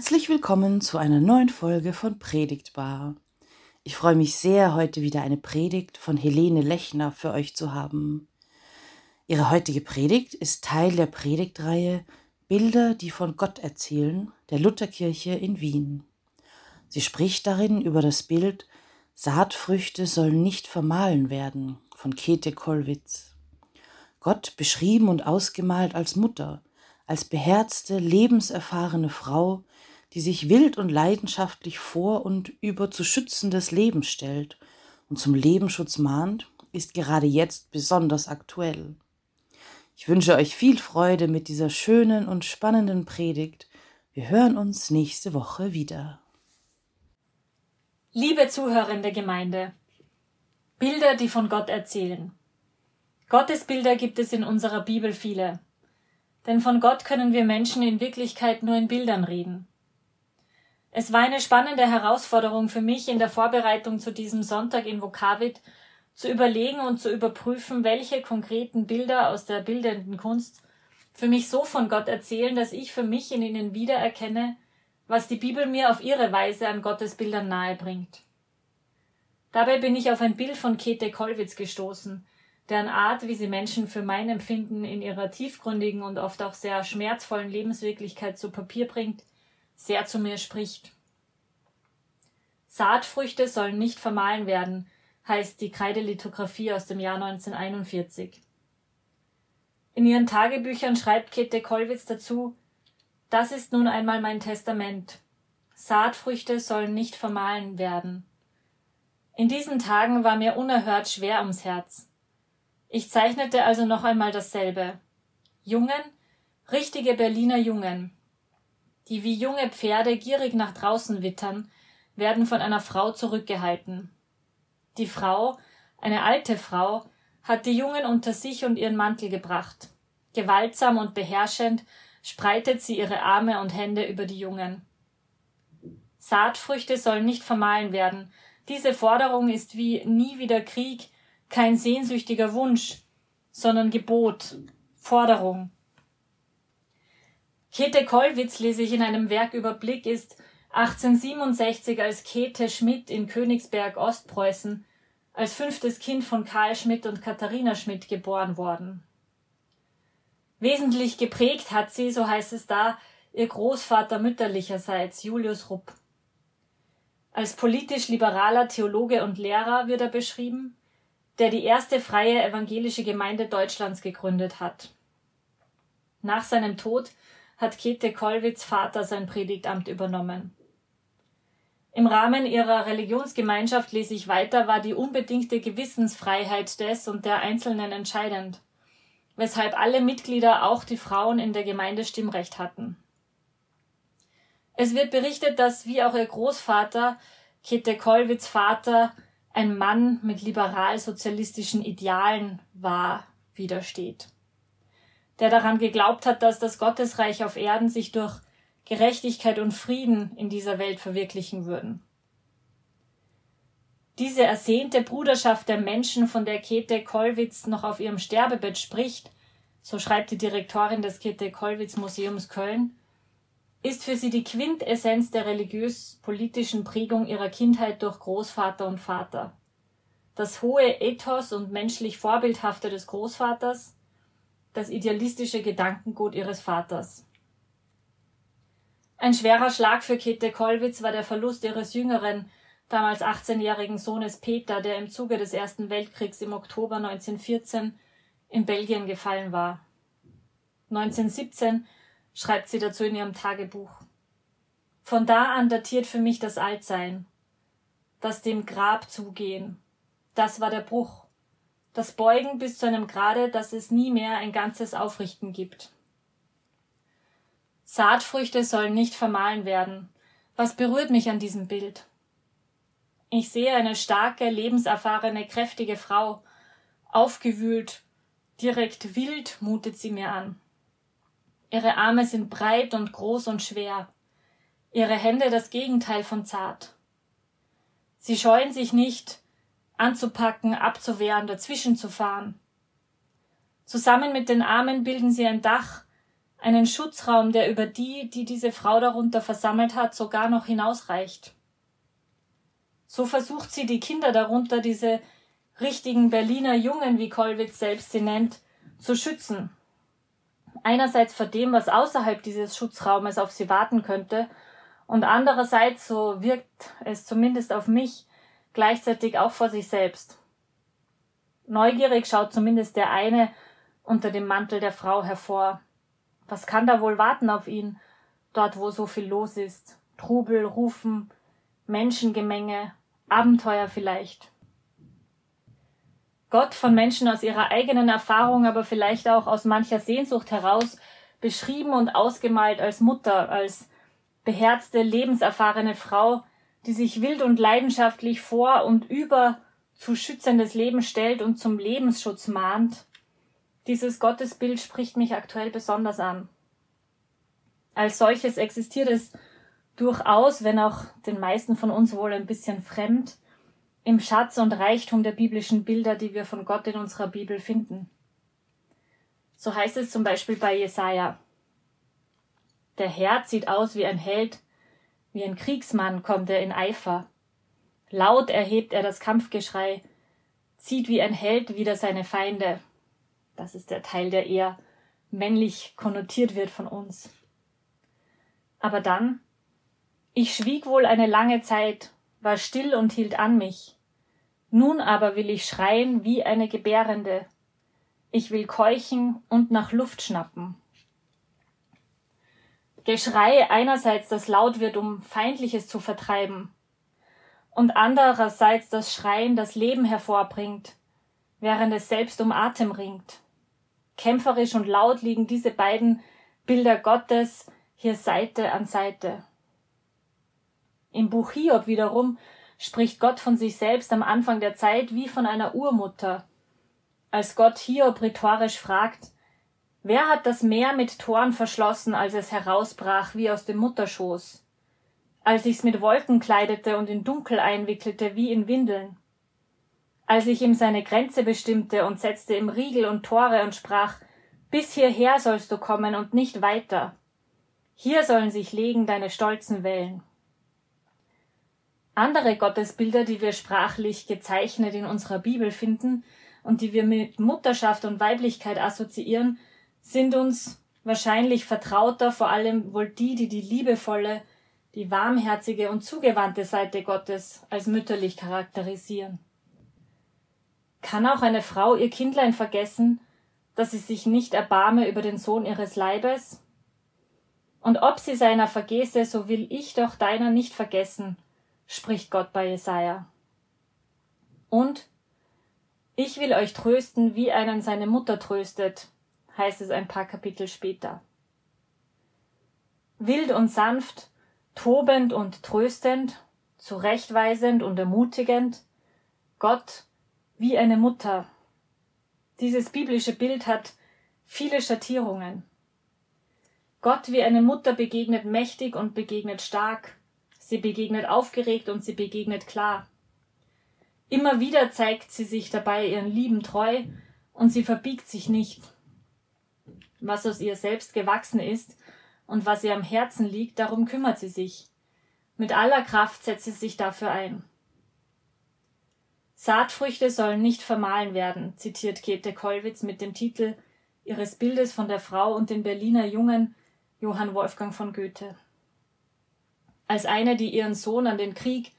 Herzlich willkommen zu einer neuen Folge von Predigtbar. Ich freue mich sehr, heute wieder eine Predigt von Helene Lechner für euch zu haben. Ihre heutige Predigt ist Teil der Predigtreihe Bilder, die von Gott erzählen, der Lutherkirche in Wien. Sie spricht darin über das Bild Saatfrüchte sollen nicht vermahlen werden von Käthe Kollwitz. Gott beschrieben und ausgemalt als Mutter, als beherzte, lebenserfahrene Frau, die sich wild und leidenschaftlich vor und über zu schützendes Leben stellt und zum Lebensschutz mahnt, ist gerade jetzt besonders aktuell. Ich wünsche euch viel Freude mit dieser schönen und spannenden Predigt. Wir hören uns nächste Woche wieder. Liebe zuhörende Gemeinde, Bilder, die von Gott erzählen. Gottesbilder gibt es in unserer Bibel viele. Denn von Gott können wir Menschen in Wirklichkeit nur in Bildern reden. Es war eine spannende Herausforderung für mich in der Vorbereitung zu diesem Sonntag in Vokavit zu überlegen und zu überprüfen, welche konkreten Bilder aus der bildenden Kunst für mich so von Gott erzählen, dass ich für mich in ihnen wiedererkenne, was die Bibel mir auf ihre Weise an Gottes Bildern nahebringt. Dabei bin ich auf ein Bild von Käthe Kollwitz gestoßen, deren Art, wie sie Menschen für mein Empfinden in ihrer tiefgründigen und oft auch sehr schmerzvollen Lebenswirklichkeit zu Papier bringt, sehr zu mir spricht. Saatfrüchte sollen nicht vermahlen werden, heißt die Kreidelithografie aus dem Jahr 1941. In ihren Tagebüchern schreibt Käthe Kollwitz dazu, das ist nun einmal mein Testament. Saatfrüchte sollen nicht vermahlen werden. In diesen Tagen war mir unerhört schwer ums Herz. Ich zeichnete also noch einmal dasselbe. Jungen, richtige Berliner Jungen, die wie junge Pferde gierig nach draußen wittern, werden von einer Frau zurückgehalten. Die Frau, eine alte Frau, hat die Jungen unter sich und ihren Mantel gebracht. Gewaltsam und beherrschend spreitet sie ihre Arme und Hände über die Jungen. Saatfrüchte sollen nicht vermahlen werden. Diese Forderung ist wie nie wieder Krieg kein sehnsüchtiger Wunsch, sondern Gebot, Forderung. Käthe Kollwitz lese ich in einem Werk Überblick ist 1867 als Käthe Schmidt in Königsberg Ostpreußen als fünftes Kind von Karl Schmidt und Katharina Schmidt geboren worden. Wesentlich geprägt hat sie, so heißt es da, ihr Großvater mütterlicherseits Julius Rupp. Als politisch liberaler Theologe und Lehrer wird er beschrieben, der die erste freie evangelische Gemeinde Deutschlands gegründet hat. Nach seinem Tod hat Käthe Kollwitz Vater sein Predigtamt übernommen. Im Rahmen ihrer Religionsgemeinschaft lese ich weiter, war die unbedingte Gewissensfreiheit des und der Einzelnen entscheidend, weshalb alle Mitglieder, auch die Frauen in der Gemeinde Stimmrecht hatten. Es wird berichtet, dass wie auch ihr Großvater, Käthe Kollwitz Vater, ein Mann mit liberal-sozialistischen Idealen war, widersteht der daran geglaubt hat, dass das Gottesreich auf Erden sich durch Gerechtigkeit und Frieden in dieser Welt verwirklichen würden. Diese ersehnte Bruderschaft der Menschen, von der Käthe Kollwitz noch auf ihrem Sterbebett spricht, so schreibt die Direktorin des Käthe Kollwitz Museums Köln, ist für sie die Quintessenz der religiös-politischen Prägung ihrer Kindheit durch Großvater und Vater. Das hohe Ethos und menschlich Vorbildhafte des Großvaters, das idealistische Gedankengut ihres Vaters. Ein schwerer Schlag für Käthe Kollwitz war der Verlust ihres jüngeren, damals 18-jährigen Sohnes Peter, der im Zuge des Ersten Weltkriegs im Oktober 1914 in Belgien gefallen war. 1917 schreibt sie dazu in ihrem Tagebuch. Von da an datiert für mich das Altsein, das dem Grab zugehen. Das war der Bruch das Beugen bis zu einem Grade, dass es nie mehr ein ganzes Aufrichten gibt. Saatfrüchte sollen nicht vermahlen werden. Was berührt mich an diesem Bild? Ich sehe eine starke, lebenserfahrene, kräftige Frau, aufgewühlt, direkt wild mutet sie mir an. Ihre Arme sind breit und groß und schwer, ihre Hände das Gegenteil von zart. Sie scheuen sich nicht, anzupacken, abzuwehren, dazwischen zu fahren. Zusammen mit den Armen bilden sie ein Dach, einen Schutzraum, der über die, die diese Frau darunter versammelt hat, sogar noch hinausreicht. So versucht sie die Kinder darunter, diese richtigen Berliner Jungen, wie Kollwitz selbst sie nennt, zu schützen. Einerseits vor dem, was außerhalb dieses Schutzraumes auf sie warten könnte, und andererseits, so wirkt es zumindest auf mich, gleichzeitig auch vor sich selbst. Neugierig schaut zumindest der eine unter dem Mantel der Frau hervor. Was kann da wohl warten auf ihn, dort wo so viel los ist? Trubel, Rufen, Menschengemenge, Abenteuer vielleicht. Gott von Menschen aus ihrer eigenen Erfahrung, aber vielleicht auch aus mancher Sehnsucht heraus beschrieben und ausgemalt als Mutter, als beherzte, lebenserfahrene Frau, die sich wild und leidenschaftlich vor und über zu schützendes Leben stellt und zum Lebensschutz mahnt. Dieses Gottesbild spricht mich aktuell besonders an. Als solches existiert es durchaus, wenn auch den meisten von uns wohl ein bisschen fremd, im Schatz und Reichtum der biblischen Bilder, die wir von Gott in unserer Bibel finden. So heißt es zum Beispiel bei Jesaja. Der Herr sieht aus wie ein Held, wie ein Kriegsmann kommt er in Eifer. Laut erhebt er das Kampfgeschrei, zieht wie ein Held wieder seine Feinde. Das ist der Teil, der eher männlich konnotiert wird von uns. Aber dann, ich schwieg wohl eine lange Zeit war still und hielt an mich. Nun aber will ich schreien wie eine Gebärende. Ich will keuchen und nach Luft schnappen. Geschrei einerseits, das laut wird, um Feindliches zu vertreiben, und andererseits das Schreien, das Leben hervorbringt, während es selbst um Atem ringt. Kämpferisch und laut liegen diese beiden Bilder Gottes hier Seite an Seite. Im Buch Hiob wiederum spricht Gott von sich selbst am Anfang der Zeit wie von einer Urmutter. Als Gott Hiob rhetorisch fragt, wer hat das Meer mit Toren verschlossen, als es herausbrach wie aus dem Mutterschoß? Als ich's mit Wolken kleidete und in Dunkel einwickelte wie in Windeln? Als ich ihm seine Grenze bestimmte und setzte ihm Riegel und Tore und sprach, bis hierher sollst du kommen und nicht weiter. Hier sollen sich legen deine stolzen Wellen. Andere Gottesbilder, die wir sprachlich gezeichnet in unserer Bibel finden und die wir mit Mutterschaft und Weiblichkeit assoziieren, sind uns wahrscheinlich vertrauter, vor allem wohl die, die die liebevolle, die warmherzige und zugewandte Seite Gottes als mütterlich charakterisieren. Kann auch eine Frau ihr Kindlein vergessen, dass sie sich nicht erbarme über den Sohn ihres Leibes? Und ob sie seiner vergesse, so will ich doch deiner nicht vergessen, spricht Gott bei Jesaja. Und ich will euch trösten, wie einen seine Mutter tröstet, heißt es ein paar Kapitel später. Wild und sanft, tobend und tröstend, zurechtweisend und ermutigend, Gott wie eine Mutter. Dieses biblische Bild hat viele Schattierungen. Gott wie eine Mutter begegnet mächtig und begegnet stark, Sie begegnet aufgeregt und sie begegnet klar. Immer wieder zeigt sie sich dabei ihren Lieben treu und sie verbiegt sich nicht. Was aus ihr selbst gewachsen ist und was ihr am Herzen liegt, darum kümmert sie sich. Mit aller Kraft setzt sie sich dafür ein. Saatfrüchte sollen nicht vermahlen werden, zitiert Käthe Kollwitz mit dem Titel ihres Bildes von der Frau und den Berliner Jungen Johann Wolfgang von Goethe. Als eine, die ihren Sohn an den Krieg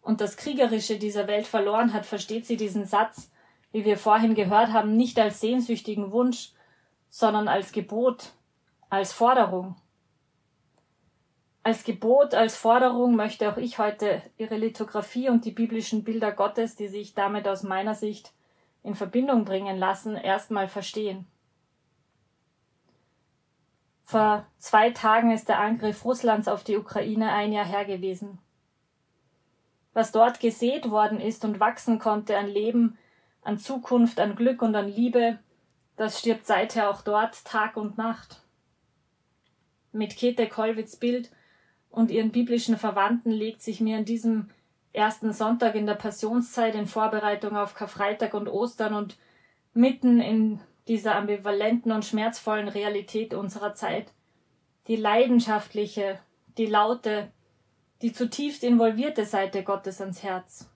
und das Kriegerische dieser Welt verloren hat, versteht sie diesen Satz, wie wir vorhin gehört haben, nicht als sehnsüchtigen Wunsch, sondern als Gebot, als Forderung. Als Gebot, als Forderung möchte auch ich heute ihre Lithografie und die biblischen Bilder Gottes, die sich damit aus meiner Sicht in Verbindung bringen lassen, erstmal verstehen. Vor zwei Tagen ist der Angriff Russlands auf die Ukraine ein Jahr her gewesen. Was dort gesät worden ist und wachsen konnte an Leben, an Zukunft, an Glück und an Liebe, das stirbt seither auch dort Tag und Nacht. Mit Käthe Kollwitz Bild und ihren biblischen Verwandten legt sich mir an diesem ersten Sonntag in der Passionszeit in Vorbereitung auf Karfreitag und Ostern und mitten in dieser ambivalenten und schmerzvollen Realität unserer Zeit. Die leidenschaftliche, die laute, die zutiefst involvierte Seite Gottes ans Herz.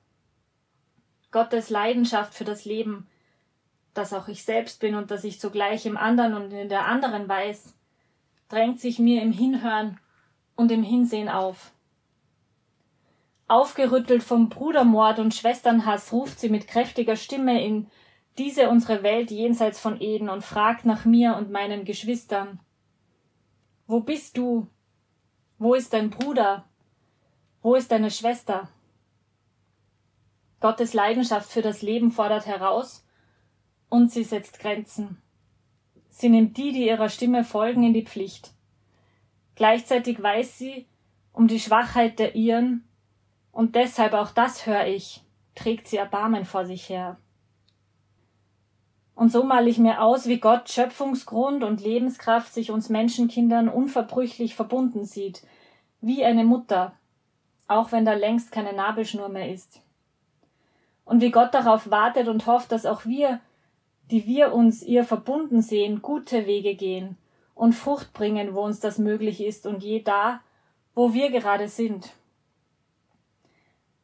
Gottes Leidenschaft für das Leben, das auch ich selbst bin und das ich zugleich im anderen und in der anderen weiß, drängt sich mir im Hinhören und im Hinsehen auf. Aufgerüttelt vom Brudermord und Schwesternhass ruft sie mit kräftiger Stimme in diese unsere Welt jenseits von Eden und fragt nach mir und meinen Geschwistern. Wo bist du? Wo ist dein Bruder? Wo ist deine Schwester? Gottes Leidenschaft für das Leben fordert heraus und sie setzt Grenzen. Sie nimmt die, die ihrer Stimme folgen, in die Pflicht. Gleichzeitig weiß sie um die Schwachheit der ihren, und deshalb auch das höre ich, trägt sie Erbarmen vor sich her. Und so male ich mir aus, wie Gott Schöpfungsgrund und Lebenskraft sich uns Menschenkindern unverbrüchlich verbunden sieht, wie eine Mutter, auch wenn da längst keine Nabelschnur mehr ist. Und wie Gott darauf wartet und hofft, dass auch wir, die wir uns ihr verbunden sehen, gute Wege gehen und Frucht bringen, wo uns das möglich ist und je da, wo wir gerade sind.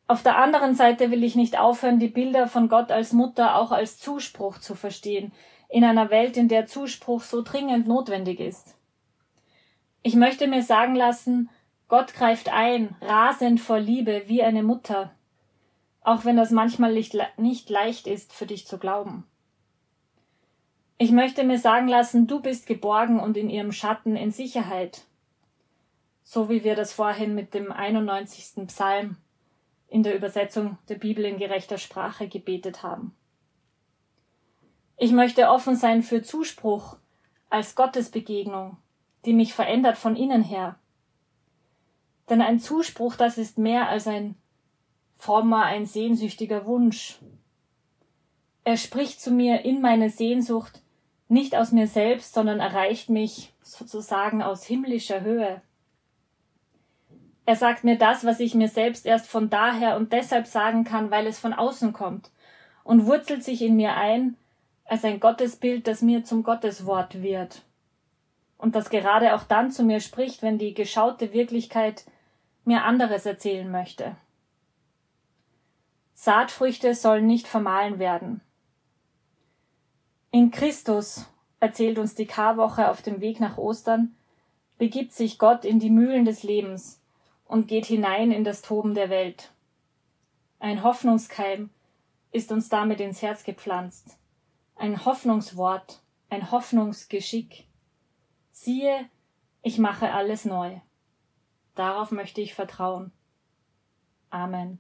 Auf der anderen Seite will ich nicht aufhören, die Bilder von Gott als Mutter auch als Zuspruch zu verstehen, in einer Welt, in der Zuspruch so dringend notwendig ist. Ich möchte mir sagen lassen, Gott greift ein, rasend vor Liebe, wie eine Mutter, auch wenn das manchmal nicht leicht ist für dich zu glauben. Ich möchte mir sagen lassen, du bist geborgen und in ihrem Schatten in Sicherheit, so wie wir das vorhin mit dem 91. Psalm in der Übersetzung der Bibel in gerechter Sprache gebetet haben. Ich möchte offen sein für Zuspruch als Gottesbegegnung, die mich verändert von innen her. Denn ein Zuspruch, das ist mehr als ein frommer, ein sehnsüchtiger Wunsch. Er spricht zu mir in meine Sehnsucht, nicht aus mir selbst, sondern erreicht mich sozusagen aus himmlischer Höhe. Er sagt mir das, was ich mir selbst erst von daher und deshalb sagen kann, weil es von außen kommt und wurzelt sich in mir ein als ein Gottesbild, das mir zum Gotteswort wird und das gerade auch dann zu mir spricht, wenn die geschaute Wirklichkeit mir anderes erzählen möchte. Saatfrüchte sollen nicht vermahlen werden. In Christus, erzählt uns die Karwoche auf dem Weg nach Ostern, begibt sich Gott in die Mühlen des Lebens, und geht hinein in das Toben der Welt. Ein Hoffnungskeim ist uns damit ins Herz gepflanzt, ein Hoffnungswort, ein Hoffnungsgeschick. Siehe, ich mache alles neu. Darauf möchte ich vertrauen. Amen.